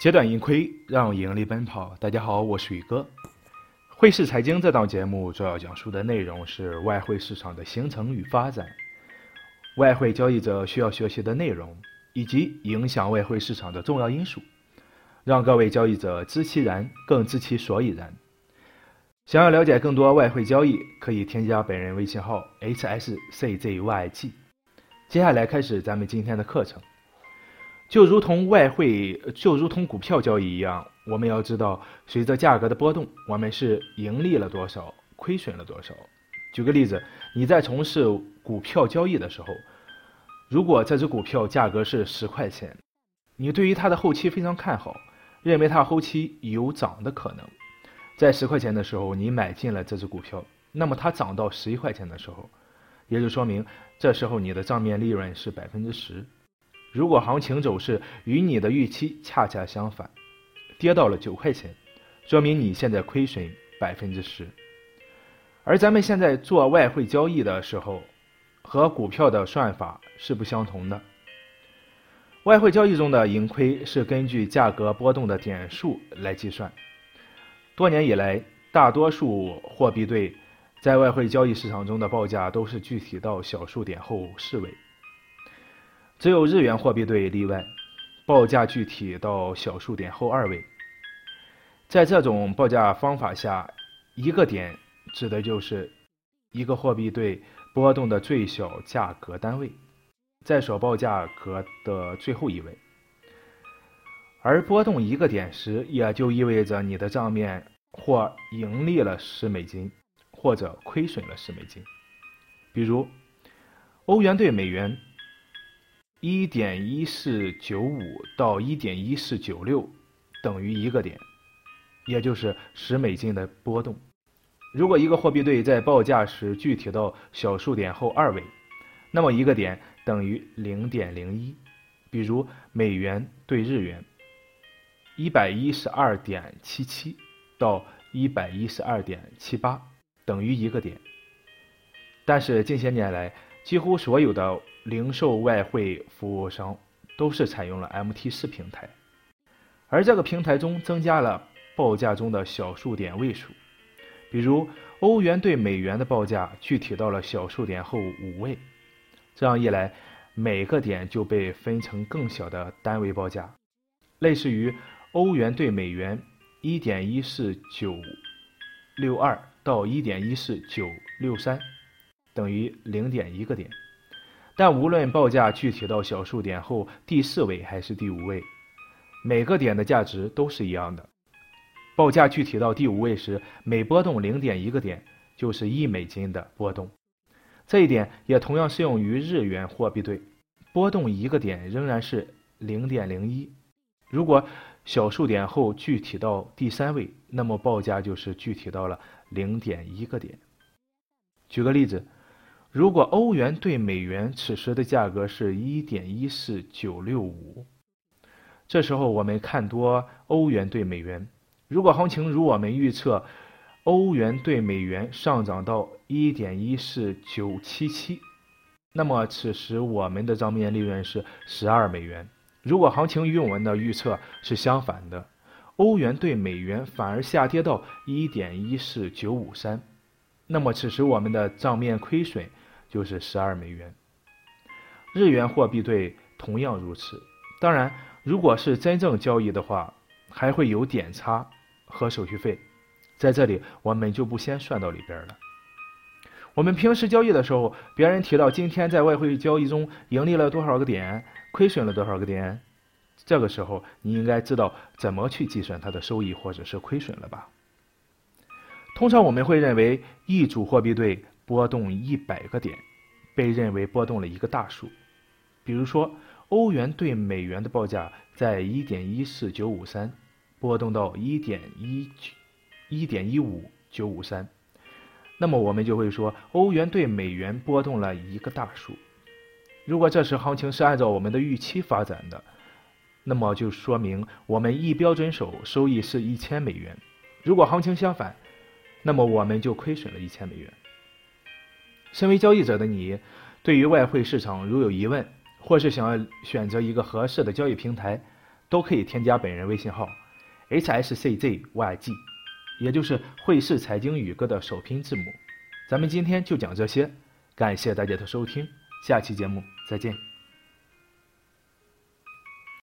截短盈亏，让盈利奔跑。大家好，我是宇哥。汇市财经这档节目主要讲述的内容是外汇市场的形成与发展，外汇交易者需要学习的内容，以及影响外汇市场的重要因素，让各位交易者知其然，更知其所以然。想要了解更多外汇交易，可以添加本人微信号 hsczyg。接下来开始咱们今天的课程。就如同外汇，就如同股票交易一样，我们要知道，随着价格的波动，我们是盈利了多少，亏损了多少。举个例子，你在从事股票交易的时候，如果这只股票价格是十块钱，你对于它的后期非常看好，认为它后期有涨的可能，在十块钱的时候你买进了这只股票，那么它涨到十一块钱的时候，也就说明这时候你的账面利润是百分之十。如果行情走势与你的预期恰恰相反，跌到了九块钱，说明你现在亏损百分之十。而咱们现在做外汇交易的时候，和股票的算法是不相同的。外汇交易中的盈亏是根据价格波动的点数来计算。多年以来，大多数货币对在外汇交易市场中的报价都是具体到小数点后四位。只有日元货币对例外，报价具体到小数点后二位。在这种报价方法下，一个点指的就是一个货币对波动的最小价格单位，在所报价格的最后一位。而波动一个点时，也就意味着你的账面或盈利了十美金，或者亏损了十美金。比如，欧元对美元。一点一四九五到一点一四九六等于一个点，也就是十美金的波动。如果一个货币对在报价时具体到小数点后二位，那么一个点等于零点零一。比如美元对日元，一百一十二点七七到一百一十二点七八等于一个点。但是近些年来，几乎所有的零售外汇服务商都是采用了 MT 四平台，而这个平台中增加了报价中的小数点位数，比如欧元对美元的报价具体到了小数点后五位，这样一来，每个点就被分成更小的单位报价，类似于欧元对美元一点一四九六二到一点一四九六三，等于零点一个点。但无论报价具体到小数点后第四位还是第五位，每个点的价值都是一样的。报价具体到第五位时，每波动零点一个点就是一美金的波动。这一点也同样适用于日元货币对，波动一个点仍然是零点零一。如果小数点后具体到第三位，那么报价就是具体到了零点一个点。举个例子。如果欧元对美元此时的价格是一点一四九六五，这时候我们看多欧元对美元。如果行情如我们预测，欧元对美元上涨到一点一四九七七，那么此时我们的账面利润是十二美元。如果行情与我们的预测是相反的，欧元对美元反而下跌到一点一四九五三，那么此时我们的账面亏损。就是十二美元，日元货币对同样如此。当然，如果是真正交易的话，还会有点差和手续费，在这里我们就不先算到里边了。我们平时交易的时候，别人提到今天在外汇交易中盈利了多少个点，亏损了多少个点，这个时候你应该知道怎么去计算它的收益或者是亏损了吧？通常我们会认为一组货币对。波动一百个点，被认为波动了一个大数。比如说，欧元对美元的报价在一点一四九五三，波动到一点一九一点一五九五三，那么我们就会说，欧元对美元波动了一个大数。如果这时行情是按照我们的预期发展的，那么就说明我们一标准手收益是一千美元。如果行情相反，那么我们就亏损了一千美元。身为交易者的你，对于外汇市场如有疑问，或是想要选择一个合适的交易平台，都可以添加本人微信号 hsczyg，也就是汇市财经宇哥的首拼字母。咱们今天就讲这些，感谢大家的收听，下期节目再见。